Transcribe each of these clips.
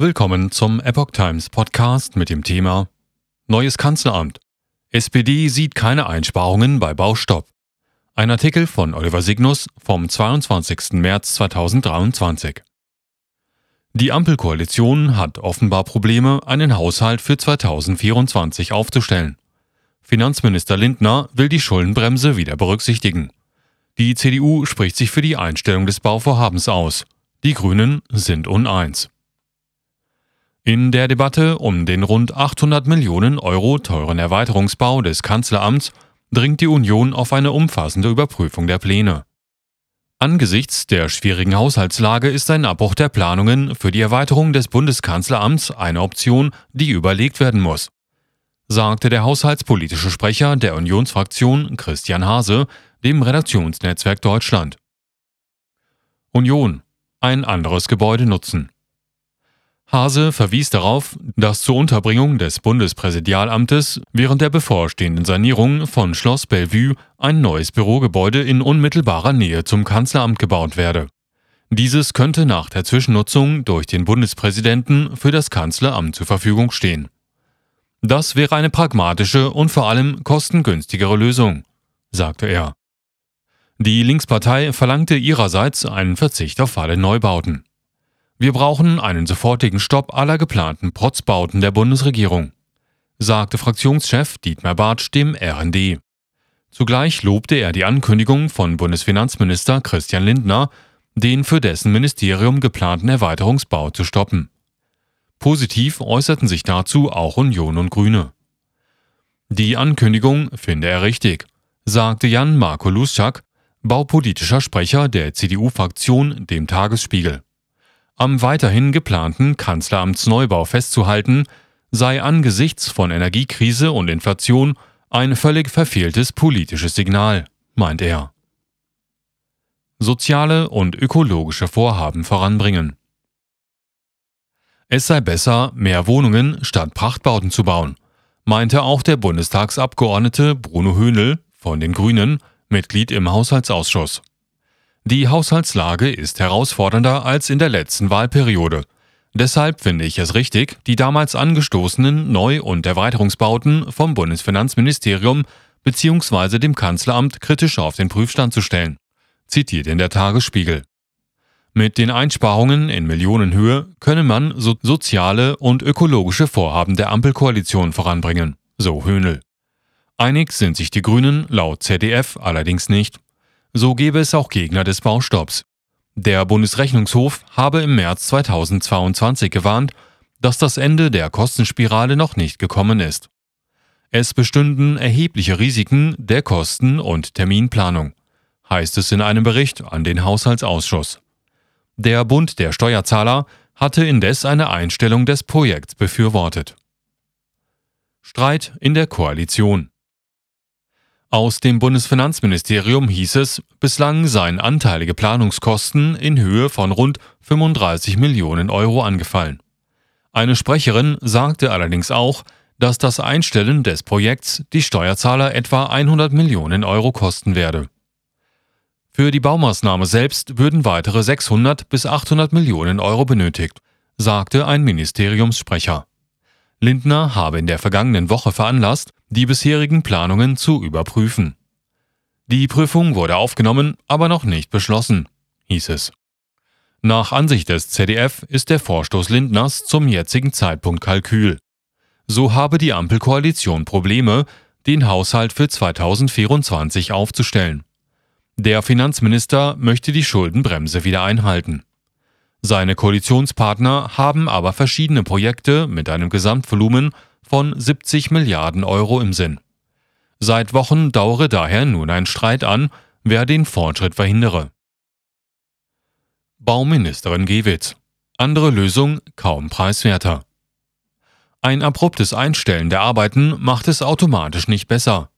Willkommen zum Epoch Times Podcast mit dem Thema Neues Kanzleramt. SPD sieht keine Einsparungen bei Baustopp. Ein Artikel von Oliver Signus vom 22. März 2023. Die Ampelkoalition hat offenbar Probleme, einen Haushalt für 2024 aufzustellen. Finanzminister Lindner will die Schuldenbremse wieder berücksichtigen. Die CDU spricht sich für die Einstellung des Bauvorhabens aus. Die Grünen sind uneins. In der Debatte um den rund 800 Millionen Euro teuren Erweiterungsbau des Kanzleramts dringt die Union auf eine umfassende Überprüfung der Pläne. Angesichts der schwierigen Haushaltslage ist ein Abbruch der Planungen für die Erweiterung des Bundeskanzleramts eine Option, die überlegt werden muss, sagte der haushaltspolitische Sprecher der Unionsfraktion Christian Hase dem Redaktionsnetzwerk Deutschland. Union ein anderes Gebäude nutzen. Hase verwies darauf, dass zur Unterbringung des Bundespräsidialamtes während der bevorstehenden Sanierung von Schloss Bellevue ein neues Bürogebäude in unmittelbarer Nähe zum Kanzleramt gebaut werde. Dieses könnte nach der Zwischennutzung durch den Bundespräsidenten für das Kanzleramt zur Verfügung stehen. Das wäre eine pragmatische und vor allem kostengünstigere Lösung, sagte er. Die Linkspartei verlangte ihrerseits einen Verzicht auf alle Neubauten. Wir brauchen einen sofortigen Stopp aller geplanten Protzbauten der Bundesregierung, sagte Fraktionschef Dietmar Bartsch dem RND. Zugleich lobte er die Ankündigung von Bundesfinanzminister Christian Lindner, den für dessen Ministerium geplanten Erweiterungsbau zu stoppen. Positiv äußerten sich dazu auch Union und Grüne. Die Ankündigung finde er richtig, sagte Jan Marko Luschak, baupolitischer Sprecher der CDU-Fraktion, dem Tagesspiegel. Am weiterhin geplanten Kanzleramtsneubau festzuhalten, sei angesichts von Energiekrise und Inflation ein völlig verfehltes politisches Signal, meint er. Soziale und ökologische Vorhaben voranbringen. Es sei besser, mehr Wohnungen statt Prachtbauten zu bauen, meinte auch der Bundestagsabgeordnete Bruno Höhnel von den Grünen, Mitglied im Haushaltsausschuss. Die Haushaltslage ist herausfordernder als in der letzten Wahlperiode. Deshalb finde ich es richtig, die damals angestoßenen Neu- und Erweiterungsbauten vom Bundesfinanzministerium bzw. dem Kanzleramt kritisch auf den Prüfstand zu stellen. Zitiert in der Tagesspiegel. Mit den Einsparungen in Millionenhöhe könne man so soziale und ökologische Vorhaben der Ampelkoalition voranbringen, so Höhnel. Einig sind sich die Grünen laut ZDF allerdings nicht. So gäbe es auch Gegner des Baustopps. Der Bundesrechnungshof habe im März 2022 gewarnt, dass das Ende der Kostenspirale noch nicht gekommen ist. Es bestünden erhebliche Risiken der Kosten- und Terminplanung, heißt es in einem Bericht an den Haushaltsausschuss. Der Bund der Steuerzahler hatte indes eine Einstellung des Projekts befürwortet. Streit in der Koalition. Aus dem Bundesfinanzministerium hieß es, bislang seien anteilige Planungskosten in Höhe von rund 35 Millionen Euro angefallen. Eine Sprecherin sagte allerdings auch, dass das Einstellen des Projekts die Steuerzahler etwa 100 Millionen Euro kosten werde. Für die Baumaßnahme selbst würden weitere 600 bis 800 Millionen Euro benötigt, sagte ein Ministeriumssprecher. Lindner habe in der vergangenen Woche veranlasst, die bisherigen Planungen zu überprüfen. Die Prüfung wurde aufgenommen, aber noch nicht beschlossen, hieß es. Nach Ansicht des ZDF ist der Vorstoß Lindners zum jetzigen Zeitpunkt Kalkül. So habe die Ampelkoalition Probleme, den Haushalt für 2024 aufzustellen. Der Finanzminister möchte die Schuldenbremse wieder einhalten. Seine Koalitionspartner haben aber verschiedene Projekte mit einem Gesamtvolumen von 70 Milliarden Euro im Sinn. Seit Wochen dauere daher nun ein Streit an, wer den Fortschritt verhindere. Bauministerin Gewitz. Andere Lösung kaum preiswerter. Ein abruptes Einstellen der Arbeiten macht es automatisch nicht besser,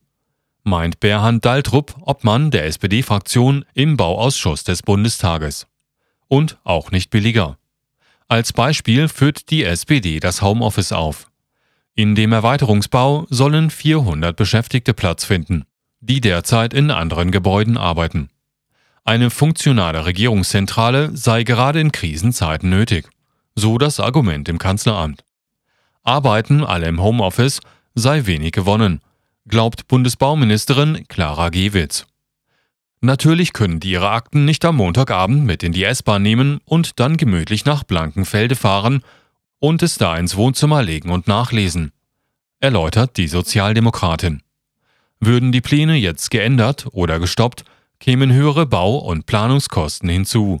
meint Berhard Daltrup, Obmann der SPD-Fraktion im Bauausschuss des Bundestages und auch nicht billiger. Als Beispiel führt die SPD das Homeoffice auf. In dem Erweiterungsbau sollen 400 Beschäftigte Platz finden, die derzeit in anderen Gebäuden arbeiten. Eine funktionale Regierungszentrale sei gerade in Krisenzeiten nötig, so das Argument im Kanzleramt. Arbeiten alle im Homeoffice sei wenig gewonnen, glaubt Bundesbauministerin Clara Gewitz. Natürlich können die ihre Akten nicht am Montagabend mit in die S-Bahn nehmen und dann gemütlich nach Blankenfelde fahren und es da ins Wohnzimmer legen und nachlesen, erläutert die Sozialdemokratin. Würden die Pläne jetzt geändert oder gestoppt, kämen höhere Bau- und Planungskosten hinzu.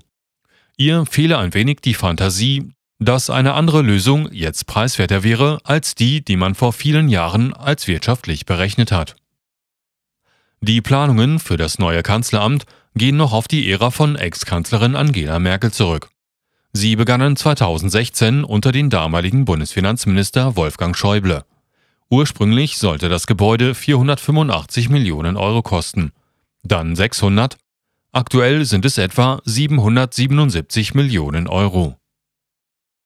Ihr fehle ein wenig die Fantasie, dass eine andere Lösung jetzt preiswerter wäre als die, die man vor vielen Jahren als wirtschaftlich berechnet hat. Die Planungen für das neue Kanzleramt gehen noch auf die Ära von Ex-Kanzlerin Angela Merkel zurück. Sie begannen 2016 unter den damaligen Bundesfinanzminister Wolfgang Schäuble. Ursprünglich sollte das Gebäude 485 Millionen Euro kosten, dann 600, aktuell sind es etwa 777 Millionen Euro.